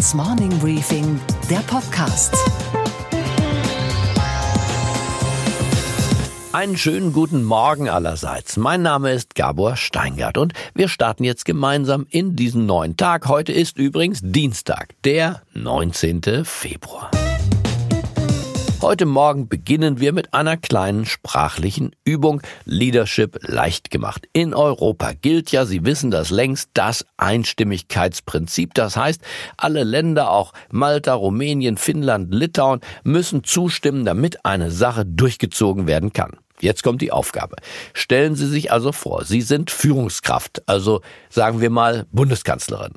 Handelsblatts Morning Briefing, der Podcast. Einen schönen guten Morgen allerseits. Mein Name ist Gabor Steingart und wir starten jetzt gemeinsam in diesen neuen Tag. Heute ist übrigens Dienstag, der 19. Februar. Heute Morgen beginnen wir mit einer kleinen sprachlichen Übung Leadership leicht gemacht. In Europa gilt ja, Sie wissen das längst, das Einstimmigkeitsprinzip. Das heißt, alle Länder, auch Malta, Rumänien, Finnland, Litauen, müssen zustimmen, damit eine Sache durchgezogen werden kann. Jetzt kommt die Aufgabe. Stellen Sie sich also vor, Sie sind Führungskraft, also sagen wir mal Bundeskanzlerin.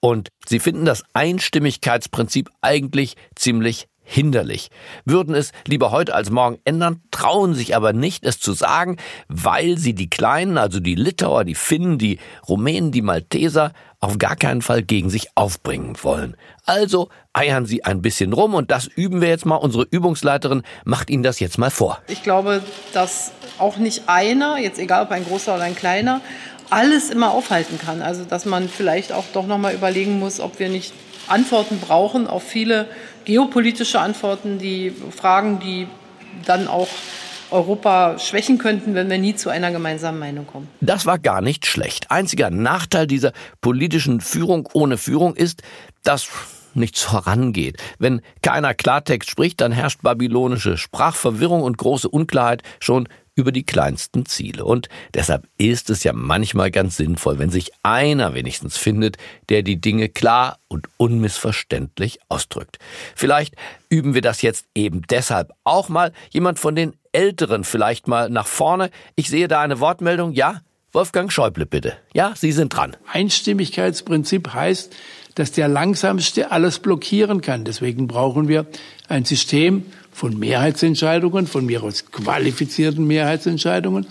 Und Sie finden das Einstimmigkeitsprinzip eigentlich ziemlich hinderlich, würden es lieber heute als morgen ändern, trauen sich aber nicht, es zu sagen, weil sie die Kleinen, also die Litauer, die Finnen, die Rumänen, die Malteser, auf gar keinen Fall gegen sich aufbringen wollen. Also eiern sie ein bisschen rum und das üben wir jetzt mal. Unsere Übungsleiterin macht Ihnen das jetzt mal vor. Ich glaube, dass auch nicht einer, jetzt egal ob ein großer oder ein kleiner, alles immer aufhalten kann. Also dass man vielleicht auch doch noch mal überlegen muss, ob wir nicht Antworten brauchen auf viele geopolitische Antworten, die Fragen, die dann auch Europa schwächen könnten, wenn wir nie zu einer gemeinsamen Meinung kommen. Das war gar nicht schlecht. Einziger Nachteil dieser politischen Führung ohne Führung ist, dass nichts vorangeht. Wenn keiner Klartext spricht, dann herrscht babylonische Sprachverwirrung und große Unklarheit schon über die kleinsten Ziele. Und deshalb ist es ja manchmal ganz sinnvoll, wenn sich einer wenigstens findet, der die Dinge klar und unmissverständlich ausdrückt. Vielleicht üben wir das jetzt eben deshalb auch mal. Jemand von den Älteren vielleicht mal nach vorne. Ich sehe da eine Wortmeldung. Ja, Wolfgang Schäuble, bitte. Ja, Sie sind dran. Einstimmigkeitsprinzip heißt, dass der Langsamste alles blockieren kann. Deswegen brauchen wir ein System von Mehrheitsentscheidungen, von mir aus qualifizierten Mehrheitsentscheidungen.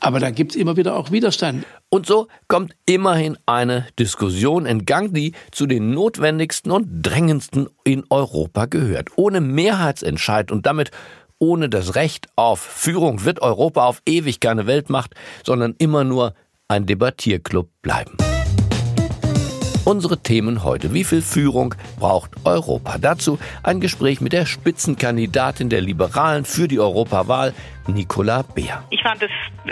Aber da gibt's immer wieder auch Widerstand. Und so kommt immerhin eine Diskussion in Gang, die zu den notwendigsten und drängendsten in Europa gehört. Ohne Mehrheitsentscheid und damit ohne das Recht auf Führung wird Europa auf ewig keine Weltmacht, sondern immer nur ein Debattierclub bleiben. Unsere Themen heute. Wie viel Führung braucht Europa? Dazu ein Gespräch mit der Spitzenkandidatin der Liberalen für die Europawahl, Nicola Beer. Ich fand es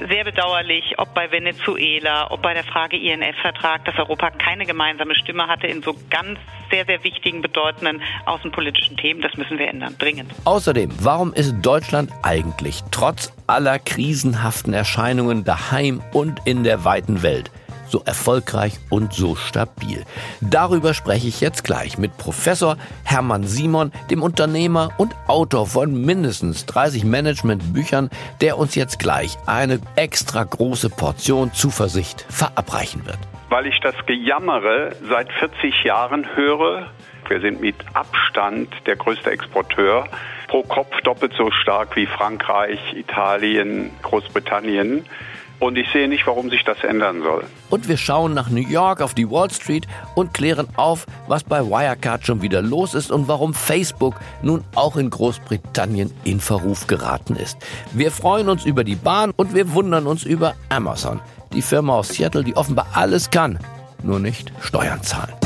sehr bedauerlich, ob bei Venezuela, ob bei der Frage INF-Vertrag, dass Europa keine gemeinsame Stimme hatte in so ganz sehr, sehr wichtigen, bedeutenden außenpolitischen Themen. Das müssen wir ändern, dringend. Außerdem, warum ist Deutschland eigentlich trotz aller krisenhaften Erscheinungen daheim und in der weiten Welt so erfolgreich und so stabil? Darüber spreche ich jetzt gleich mit Professor Hermann Simon, dem Unternehmer und Autor von mindestens 30 Managementbüchern, der uns jetzt gleich eine extra große Portion Zuversicht verabreichen wird. Weil ich das Gejammere seit 40 Jahren höre, wir sind mit Abstand der größte Exporteur, pro Kopf doppelt so stark wie Frankreich, Italien, Großbritannien. Und ich sehe nicht, warum sich das ändern soll. Und wir schauen nach New York auf die Wall Street und klären auf, was bei Wirecard schon wieder los ist und warum Facebook nun auch in Großbritannien in Verruf geraten ist. Wir freuen uns über die Bahn und wir wundern uns über Amazon, die Firma aus Seattle, die offenbar alles kann, nur nicht Steuern zahlen.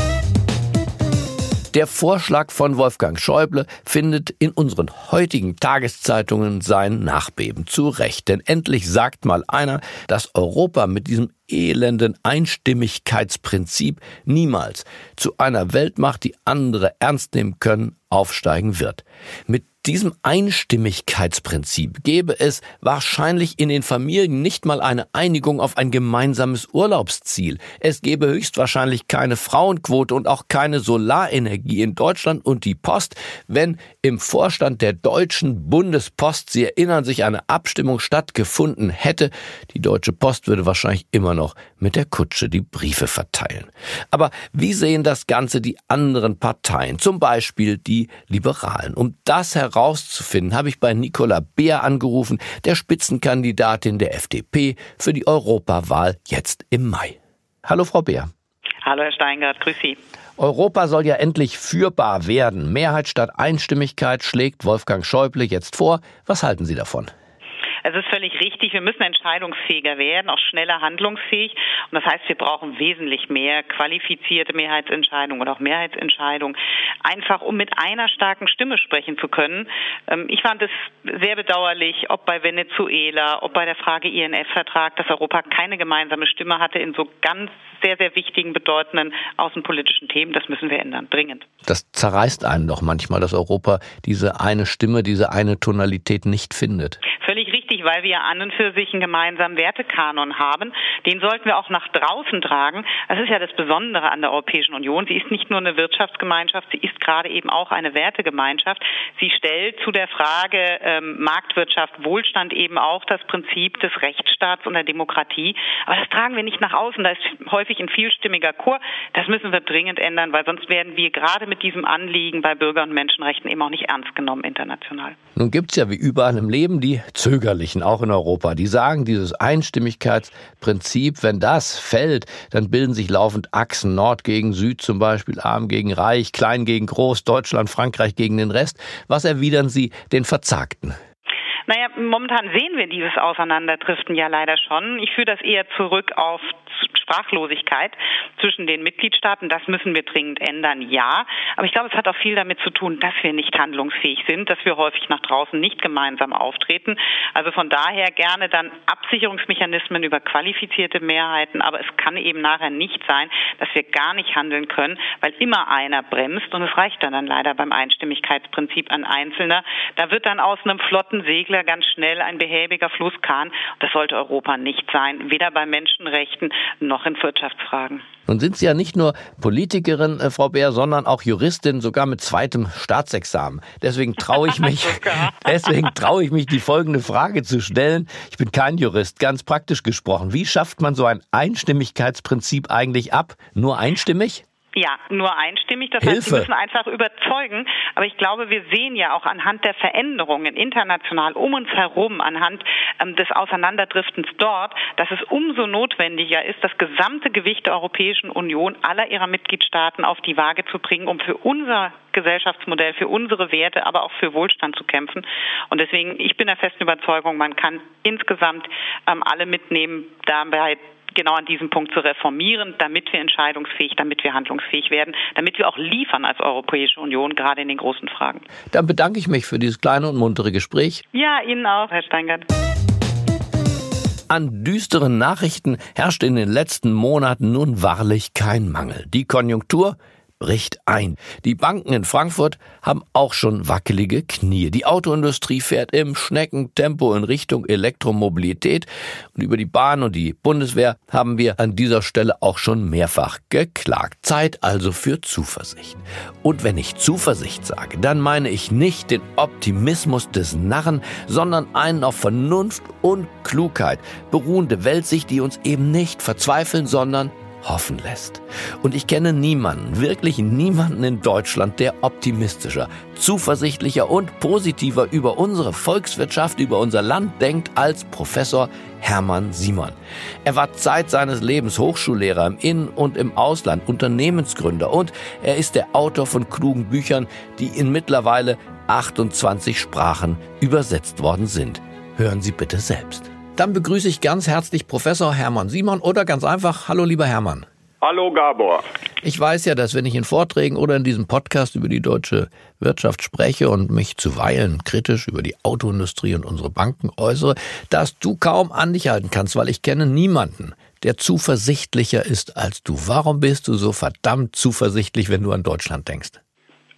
Der Vorschlag von Wolfgang Schäuble findet in unseren heutigen Tageszeitungen sein Nachbeben zu Recht. Denn endlich sagt mal einer, dass Europa mit diesem elenden Einstimmigkeitsprinzip niemals zu einer Weltmacht, die andere ernst nehmen können, aufsteigen wird. Mit diesem Einstimmigkeitsprinzip gäbe es wahrscheinlich in den Familien nicht mal eine Einigung auf ein gemeinsames Urlaubsziel. Es gäbe höchstwahrscheinlich keine Frauenquote und auch keine Solarenergie in Deutschland und die Post, wenn im Vorstand der Deutschen Bundespost, Sie erinnern sich, eine Abstimmung stattgefunden hätte. Die Deutsche Post würde wahrscheinlich immer noch mit der Kutsche die Briefe verteilen. Aber wie sehen das Ganze die anderen Parteien, zum Beispiel die Liberalen? Um das herauszufinden, habe ich bei Nicola Beer angerufen, der Spitzenkandidatin der FDP für die Europawahl jetzt im Mai. Hallo, Frau Beer. Hallo, Herr Steingart, grüß Sie. Europa soll ja endlich führbar werden. Mehrheit statt Einstimmigkeit schlägt Wolfgang Schäuble jetzt vor. Was halten Sie davon? Es ist völlig richtig, wir müssen entscheidungsfähiger werden, auch schneller handlungsfähig. Und das heißt, wir brauchen wesentlich mehr qualifizierte Mehrheitsentscheidungen oder auch Mehrheitsentscheidungen, einfach um mit einer starken Stimme sprechen zu können. Ähm, ich fand es sehr bedauerlich, ob bei Venezuela, ob bei der Frage INF-Vertrag, dass Europa keine gemeinsame Stimme hatte in so ganz sehr, sehr wichtigen, bedeutenden außenpolitischen Themen. Das müssen wir ändern, dringend. Das zerreißt einen doch manchmal, dass Europa diese eine Stimme, diese eine Tonalität nicht findet. Völlig richtig, weil wir an und für sich einen gemeinsamen Wertekanon haben. Den sollten wir auch nach draußen tragen. Das ist ja das Besondere an der Europäischen Union. Sie ist nicht nur eine Wirtschaftsgemeinschaft, sie ist gerade eben auch eine Wertegemeinschaft. Sie stellt zu der Frage ähm, Marktwirtschaft, Wohlstand eben auch das Prinzip des Rechtsstaats und der Demokratie. Aber das tragen wir nicht nach außen. Da ist häufig ein vielstimmiger Chor. Das müssen wir dringend ändern, weil sonst werden wir gerade mit diesem Anliegen bei Bürger- und Menschenrechten eben auch nicht ernst genommen international. Nun gibt es ja wie überall im Leben die Zögerlichen, auch in Europa. Die sagen, dieses Einstimmigkeitsprinzip, wenn das fällt, dann bilden sich laufend Achsen, Nord gegen Süd zum Beispiel, Arm gegen Reich, Klein gegen Groß, Deutschland, Frankreich gegen den Rest. Was erwidern Sie den Verzagten? Naja, momentan sehen wir dieses Auseinanderdriften ja leider schon. Ich führe das eher zurück auf Sprachlosigkeit zwischen den Mitgliedstaaten. Das müssen wir dringend ändern, ja. Aber ich glaube, es hat auch viel damit zu tun, dass wir nicht handlungsfähig sind, dass wir häufig nach draußen nicht gemeinsam auftreten. Also von daher gerne dann Absicherungsmechanismen über qualifizierte Mehrheiten. Aber es kann eben nachher nicht sein, dass wir gar nicht handeln können, weil immer einer bremst. Und es reicht dann, dann leider beim Einstimmigkeitsprinzip an Einzelner. Da wird dann aus einem flotten Segler ganz schnell ein behäbiger Flusskahn. Das sollte Europa nicht sein, weder bei Menschenrechten noch in Wirtschaftsfragen. Nun sind Sie ja nicht nur Politikerin, äh, Frau Bär, sondern auch Juristin, sogar mit zweitem Staatsexamen. Deswegen traue ich mich, deswegen traue ich mich, die folgende Frage zu stellen. Ich bin kein Jurist, ganz praktisch gesprochen. Wie schafft man so ein Einstimmigkeitsprinzip eigentlich ab? Nur einstimmig? Ja, nur einstimmig. Das Hilfe. heißt, Sie müssen einfach überzeugen. Aber ich glaube, wir sehen ja auch anhand der Veränderungen international um uns herum, anhand ähm, des Auseinanderdriftens dort, dass es umso notwendiger ist, das gesamte Gewicht der Europäischen Union aller ihrer Mitgliedstaaten auf die Waage zu bringen, um für unser Gesellschaftsmodell, für unsere Werte, aber auch für Wohlstand zu kämpfen. Und deswegen, ich bin der festen Überzeugung, man kann insgesamt ähm, alle mitnehmen, dabei genau an diesem Punkt zu reformieren, damit wir entscheidungsfähig, damit wir handlungsfähig werden, damit wir auch liefern als Europäische Union, gerade in den großen Fragen. Dann bedanke ich mich für dieses kleine und muntere Gespräch. Ja, Ihnen auch, Herr Steingart. An düsteren Nachrichten herrscht in den letzten Monaten nun wahrlich kein Mangel. Die Konjunktur bricht ein. Die Banken in Frankfurt haben auch schon wackelige Knie. Die Autoindustrie fährt im Schneckentempo in Richtung Elektromobilität und über die Bahn und die Bundeswehr haben wir an dieser Stelle auch schon mehrfach geklagt. Zeit also für Zuversicht. Und wenn ich Zuversicht sage, dann meine ich nicht den Optimismus des Narren, sondern einen auf Vernunft und Klugheit beruhende Weltsicht, die uns eben nicht verzweifeln, sondern hoffen lässt. Und ich kenne niemanden, wirklich niemanden in Deutschland, der optimistischer, zuversichtlicher und positiver über unsere Volkswirtschaft, über unser Land denkt als Professor Hermann Simon. Er war Zeit seines Lebens Hochschullehrer im In- und im Ausland, Unternehmensgründer und er ist der Autor von klugen Büchern, die in mittlerweile 28 Sprachen übersetzt worden sind. Hören Sie bitte selbst. Dann begrüße ich ganz herzlich Professor Hermann Simon oder ganz einfach, hallo lieber Hermann. Hallo Gabor. Ich weiß ja, dass wenn ich in Vorträgen oder in diesem Podcast über die deutsche Wirtschaft spreche und mich zuweilen kritisch über die Autoindustrie und unsere Banken äußere, dass du kaum an dich halten kannst, weil ich kenne niemanden, der zuversichtlicher ist als du. Warum bist du so verdammt zuversichtlich, wenn du an Deutschland denkst?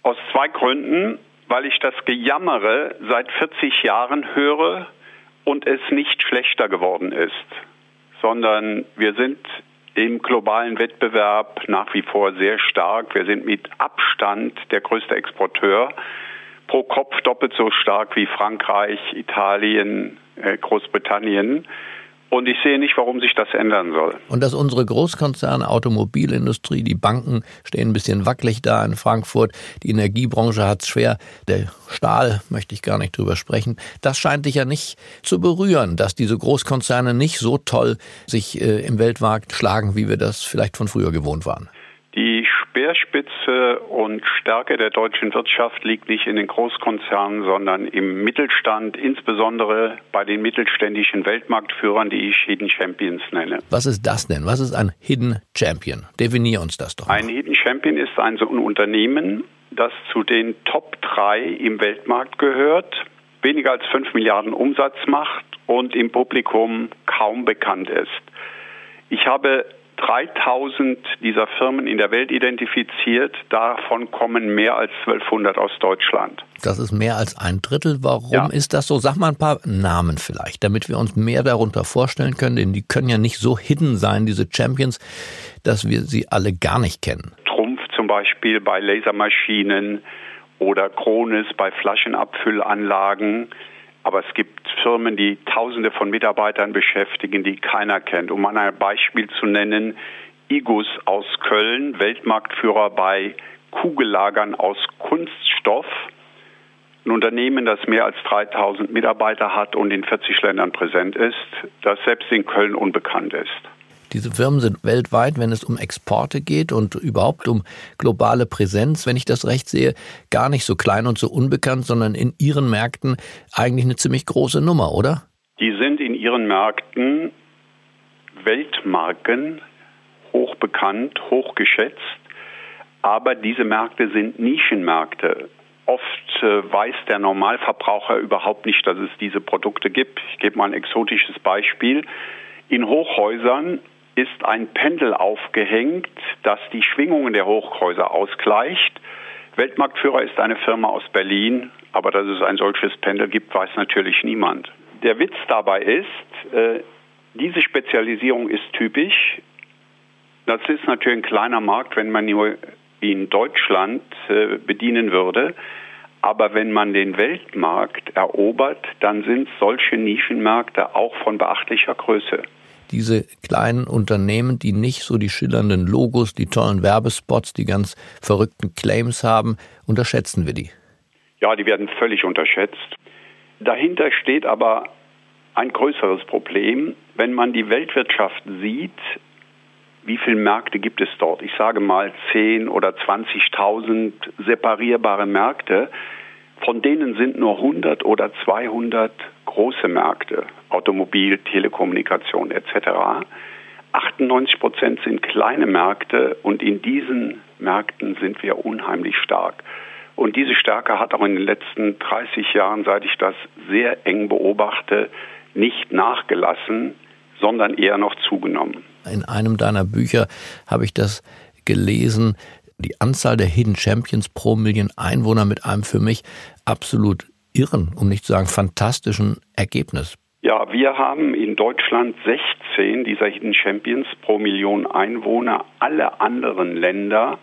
Aus zwei Gründen, weil ich das Gejammere seit 40 Jahren höre und es nicht schlechter geworden ist, sondern wir sind im globalen Wettbewerb nach wie vor sehr stark. Wir sind mit Abstand der größte Exporteur, pro Kopf doppelt so stark wie Frankreich, Italien, äh, Großbritannien. Und ich sehe nicht, warum sich das ändern soll. Und dass unsere Großkonzerne, Automobilindustrie, die Banken stehen ein bisschen wackelig da in Frankfurt, die Energiebranche hat es schwer, der Stahl möchte ich gar nicht drüber sprechen. Das scheint dich ja nicht zu berühren, dass diese Großkonzerne nicht so toll sich äh, im Weltmarkt schlagen, wie wir das vielleicht von früher gewohnt waren. Die Speerspitze und Stärke der deutschen Wirtschaft liegt nicht in den Großkonzernen, sondern im Mittelstand, insbesondere bei den mittelständischen Weltmarktführern, die ich Hidden Champions nenne. Was ist das denn? Was ist ein Hidden Champion? Definier uns das doch. Mal. Ein Hidden Champion ist ein so ein Unternehmen, das zu den Top 3 im Weltmarkt gehört, weniger als 5 Milliarden Umsatz macht und im Publikum kaum bekannt ist. Ich habe 3000 dieser Firmen in der Welt identifiziert. Davon kommen mehr als 1200 aus Deutschland. Das ist mehr als ein Drittel. Warum ja. ist das so? Sag mal ein paar Namen vielleicht, damit wir uns mehr darunter vorstellen können. Denn die können ja nicht so hidden sein, diese Champions, dass wir sie alle gar nicht kennen. Trumpf zum Beispiel bei Lasermaschinen oder Kronis bei Flaschenabfüllanlagen. Aber es gibt Firmen, die Tausende von Mitarbeitern beschäftigen, die keiner kennt. Um mal ein Beispiel zu nennen, Igus aus Köln, Weltmarktführer bei Kugellagern aus Kunststoff. Ein Unternehmen, das mehr als 3000 Mitarbeiter hat und in 40 Ländern präsent ist, das selbst in Köln unbekannt ist. Diese Firmen sind weltweit, wenn es um Exporte geht und überhaupt um globale Präsenz, wenn ich das recht sehe, gar nicht so klein und so unbekannt, sondern in ihren Märkten eigentlich eine ziemlich große Nummer, oder? Die sind in ihren Märkten Weltmarken, hochbekannt, hochgeschätzt, aber diese Märkte sind Nischenmärkte. Oft äh, weiß der Normalverbraucher überhaupt nicht, dass es diese Produkte gibt. Ich gebe mal ein exotisches Beispiel. In Hochhäusern ist ein Pendel aufgehängt, das die Schwingungen der Hochhäuser ausgleicht. Weltmarktführer ist eine Firma aus Berlin, aber dass es ein solches Pendel gibt, weiß natürlich niemand. Der Witz dabei ist, äh, diese Spezialisierung ist typisch. Das ist natürlich ein kleiner Markt, wenn man nur in Deutschland äh, bedienen würde. Aber wenn man den Weltmarkt erobert, dann sind solche Nischenmärkte auch von beachtlicher Größe diese kleinen Unternehmen, die nicht so die schillernden Logos, die tollen Werbespots, die ganz verrückten Claims haben, unterschätzen wir die? Ja, die werden völlig unterschätzt. Dahinter steht aber ein größeres Problem. Wenn man die Weltwirtschaft sieht, wie viele Märkte gibt es dort? Ich sage mal 10 oder 20.000 separierbare Märkte. Von denen sind nur 100 oder 200 große Märkte, Automobil, Telekommunikation etc. 98 Prozent sind kleine Märkte und in diesen Märkten sind wir unheimlich stark. Und diese Stärke hat auch in den letzten 30 Jahren, seit ich das sehr eng beobachte, nicht nachgelassen, sondern eher noch zugenommen. In einem deiner Bücher habe ich das gelesen, die Anzahl der Hidden Champions pro Million Einwohner mit einem für mich absolut irren, um nicht zu sagen fantastischen Ergebnis. Ja, wir haben in Deutschland 16 dieser Hidden Champions pro Million Einwohner. Alle anderen Länder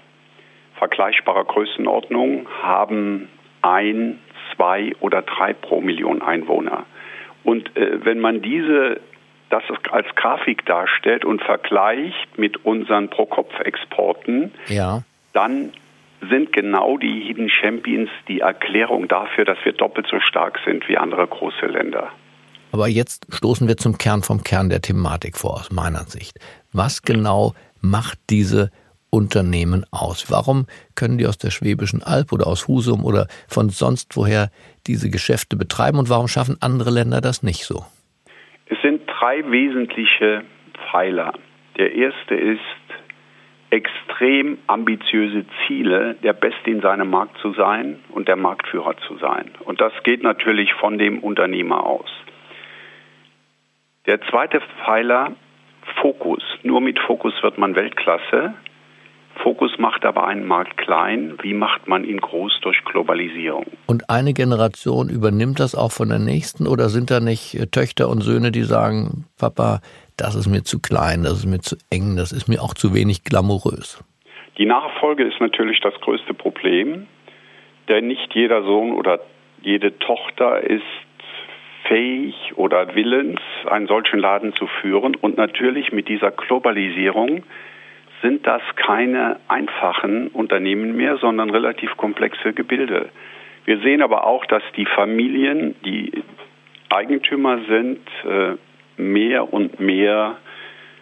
vergleichbarer Größenordnung haben ein, zwei oder drei pro Million Einwohner. Und äh, wenn man diese das als Grafik darstellt und vergleicht mit unseren Pro-Kopf-Exporten, ja. dann sind genau die Hidden Champions die Erklärung dafür, dass wir doppelt so stark sind wie andere große Länder. Aber jetzt stoßen wir zum Kern vom Kern der Thematik vor, aus meiner Sicht. Was genau macht diese Unternehmen aus? Warum können die aus der Schwäbischen Alb oder aus Husum oder von sonst woher diese Geschäfte betreiben und warum schaffen andere Länder das nicht so? Es sind drei wesentliche Pfeiler. Der erste ist extrem ambitiöse Ziele, der Beste in seinem Markt zu sein und der Marktführer zu sein. Und das geht natürlich von dem Unternehmer aus. Der zweite Pfeiler, Fokus. Nur mit Fokus wird man Weltklasse. Fokus macht aber einen Markt klein. Wie macht man ihn groß durch Globalisierung? Und eine Generation übernimmt das auch von der nächsten oder sind da nicht äh, Töchter und Söhne, die sagen, Papa, das ist mir zu klein, das ist mir zu eng, das ist mir auch zu wenig glamourös. Die Nachfolge ist natürlich das größte Problem, denn nicht jeder Sohn oder jede Tochter ist fähig oder willens, einen solchen Laden zu führen. Und natürlich mit dieser Globalisierung sind das keine einfachen Unternehmen mehr, sondern relativ komplexe Gebilde. Wir sehen aber auch, dass die Familien, die Eigentümer sind, äh, mehr und mehr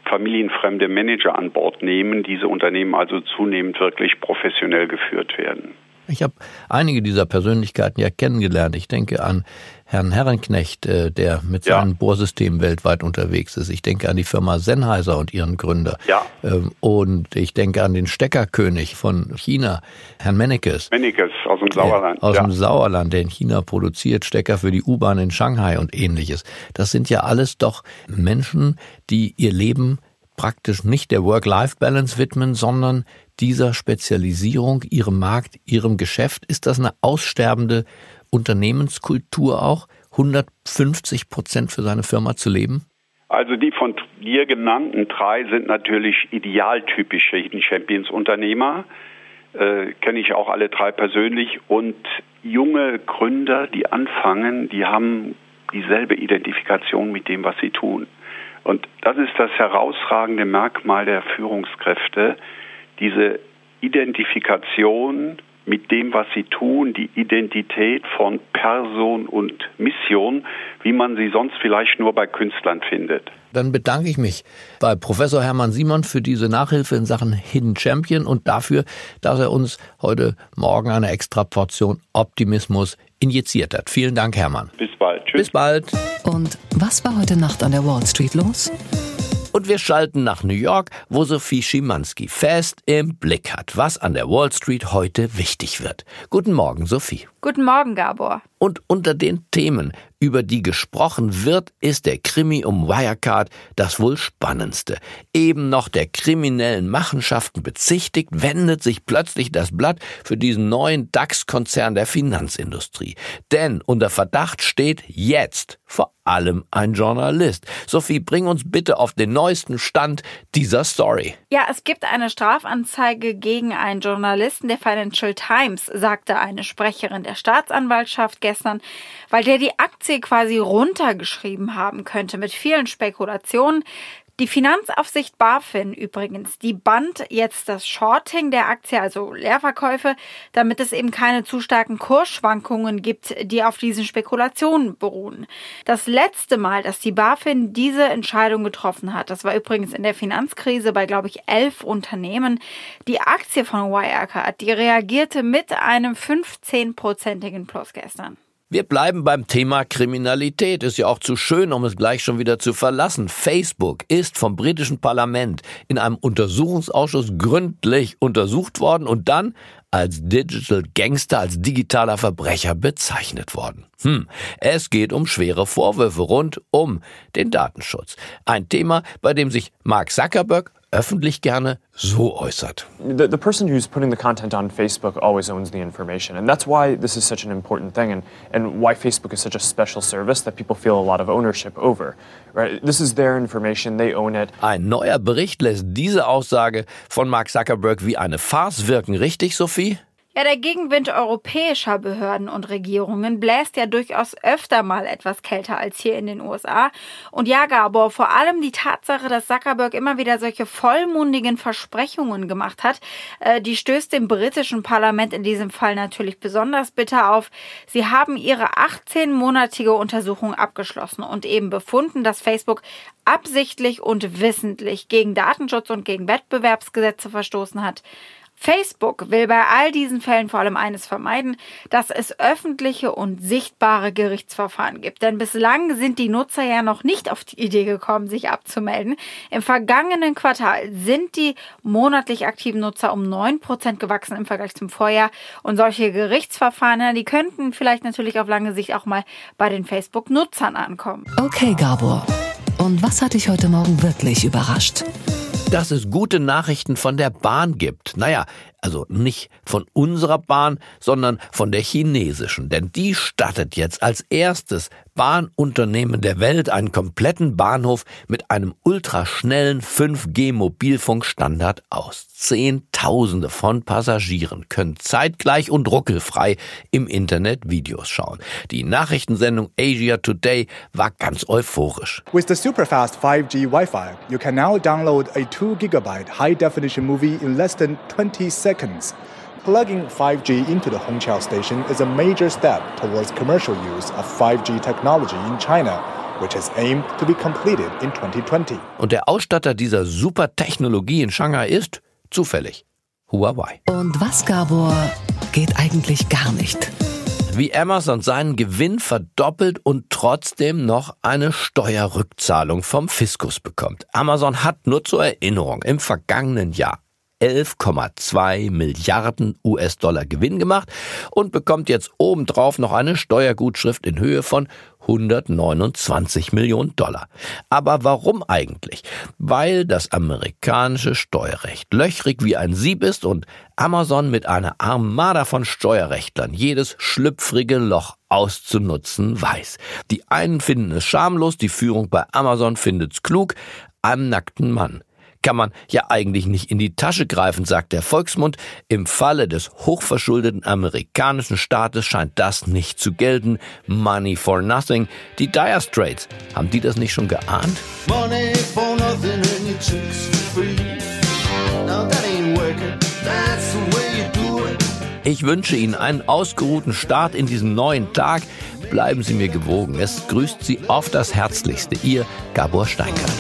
familienfremde Manager an Bord nehmen, diese Unternehmen also zunehmend wirklich professionell geführt werden. Ich habe einige dieser Persönlichkeiten ja kennengelernt. Ich denke an Herrn Herrenknecht, äh, der mit ja. seinem Bohrsystem weltweit unterwegs ist. Ich denke an die Firma Sennheiser und ihren Gründer. Ja. Ähm, und ich denke an den Steckerkönig von China, Herrn Mennekes. Mennekes aus dem Sauerland. aus ja. dem Sauerland, der in China produziert, Stecker für die U-Bahn in Shanghai und ähnliches. Das sind ja alles doch Menschen, die ihr Leben praktisch nicht der Work-Life-Balance widmen, sondern dieser Spezialisierung, ihrem Markt, ihrem Geschäft. Ist das eine aussterbende Unternehmenskultur auch, 150 Prozent für seine Firma zu leben? Also die von dir genannten drei sind natürlich idealtypische Hidden Champions Unternehmer. Äh, Kenne ich auch alle drei persönlich. Und junge Gründer, die anfangen, die haben dieselbe Identifikation mit dem, was sie tun. Und das ist das herausragende Merkmal der Führungskräfte, diese Identifikation mit dem, was sie tun, die Identität von Person und Mission, wie man sie sonst vielleicht nur bei Künstlern findet. Dann bedanke ich mich bei Professor Hermann Simon für diese Nachhilfe in Sachen Hidden Champion und dafür, dass er uns heute Morgen eine extra Portion Optimismus injiziert hat. Vielen Dank, Hermann. Bis bald. Tschüss. Bis bald. Und was war heute Nacht an der Wall Street los? Und wir schalten nach New York, wo Sophie Schimanski fest im Blick hat, was an der Wall Street heute wichtig wird. Guten Morgen, Sophie. Guten Morgen, Gabor. Und unter den Themen, über die gesprochen wird, ist der Krimi um Wirecard das wohl spannendste. Eben noch der kriminellen Machenschaften bezichtigt, wendet sich plötzlich das Blatt für diesen neuen DAX-Konzern der Finanzindustrie. Denn unter Verdacht steht jetzt vor allem ein Journalist. Sophie, bring uns bitte auf den neuesten Stand dieser Story. Ja, es gibt eine Strafanzeige gegen einen Journalisten der Financial Times, sagte eine Sprecherin der Staatsanwaltschaft gestern, weil der die Aktie quasi runtergeschrieben haben könnte mit vielen Spekulationen. Die Finanzaufsicht BaFin übrigens, die band jetzt das Shorting der Aktie, also Leerverkäufe, damit es eben keine zu starken Kursschwankungen gibt, die auf diesen Spekulationen beruhen. Das letzte Mal, dass die BaFin diese Entscheidung getroffen hat, das war übrigens in der Finanzkrise bei, glaube ich, elf Unternehmen. Die Aktie von Wirecard, die reagierte mit einem 15-prozentigen Plus gestern. Wir bleiben beim Thema Kriminalität. Ist ja auch zu schön, um es gleich schon wieder zu verlassen. Facebook ist vom britischen Parlament in einem Untersuchungsausschuss gründlich untersucht worden und dann als Digital Gangster, als digitaler Verbrecher bezeichnet worden. Hm, es geht um schwere Vorwürfe rund um den Datenschutz. Ein Thema, bei dem sich Mark Zuckerberg öffentlich gerne so äußert. The, the person who's putting the content on Facebook always owns the information. And that's why this is such an important thing and, and why Facebook is such a special service that people feel a lot of ownership over. Right? This is their information, they own it. Ein neuer Bericht lässt diese Aussage von Mark Zuckerberg wie eine Farce wirken. Richtig, Sophie? Ja, der Gegenwind europäischer Behörden und Regierungen bläst ja durchaus öfter mal etwas kälter als hier in den USA. Und ja, Gabor, vor allem die Tatsache, dass Zuckerberg immer wieder solche vollmundigen Versprechungen gemacht hat, äh, die stößt dem britischen Parlament in diesem Fall natürlich besonders bitter auf. Sie haben ihre 18-monatige Untersuchung abgeschlossen und eben befunden, dass Facebook absichtlich und wissentlich gegen Datenschutz und gegen Wettbewerbsgesetze verstoßen hat. Facebook will bei all diesen Fällen vor allem eines vermeiden, dass es öffentliche und sichtbare Gerichtsverfahren gibt. Denn bislang sind die Nutzer ja noch nicht auf die Idee gekommen, sich abzumelden. Im vergangenen Quartal sind die monatlich aktiven Nutzer um 9% gewachsen im Vergleich zum Vorjahr. Und solche Gerichtsverfahren, die könnten vielleicht natürlich auf lange Sicht auch mal bei den Facebook-Nutzern ankommen. Okay, Gabor. Und was hat dich heute Morgen wirklich überrascht? Dass es gute Nachrichten von der Bahn gibt. Naja, also nicht von unserer Bahn, sondern von der chinesischen. Denn die stattet jetzt als erstes Bahnunternehmen der Welt einen kompletten Bahnhof mit einem ultraschnellen 5G-Mobilfunkstandard aus. Zehntausende von Passagieren können zeitgleich und ruckelfrei im Internet Videos schauen. Die Nachrichtensendung Asia Today war ganz euphorisch. With the superfast 5G Wi-Fi, you can now download a 2 GB high-definition movie in less than 20 seconds. Plugging 5G into the Hongqiao station is a major step towards commercial use of 5G technology in China, which is aimed to be completed in 2020. Und der Ausstatter dieser Supertechnologie in Shanghai ist zufällig Huawei. Und was, Gabor, geht eigentlich gar nicht? Wie Amazon seinen Gewinn verdoppelt und trotzdem noch eine Steuerrückzahlung vom Fiskus bekommt. Amazon hat nur zur Erinnerung im vergangenen Jahr 11,2 Milliarden US-Dollar Gewinn gemacht und bekommt jetzt obendrauf noch eine Steuergutschrift in Höhe von 129 Millionen Dollar. Aber warum eigentlich? Weil das amerikanische Steuerrecht löchrig wie ein Sieb ist und Amazon mit einer Armada von Steuerrechtlern jedes schlüpfrige Loch auszunutzen weiß. Die einen finden es schamlos, die Führung bei Amazon findet's klug, einem nackten Mann kann man ja eigentlich nicht in die Tasche greifen, sagt der Volksmund. Im Falle des hochverschuldeten amerikanischen Staates scheint das nicht zu gelten. Money for nothing. Die Dire Straits, haben die das nicht schon geahnt? Money for nothing and your chicks for free. Now that ain't working. That's the way you do it. Ich wünsche Ihnen einen ausgeruhten Start in diesen neuen Tag. Bleiben Sie mir gewogen. Es grüßt Sie auf das Herzlichste. Ihr Gabor Steinkert.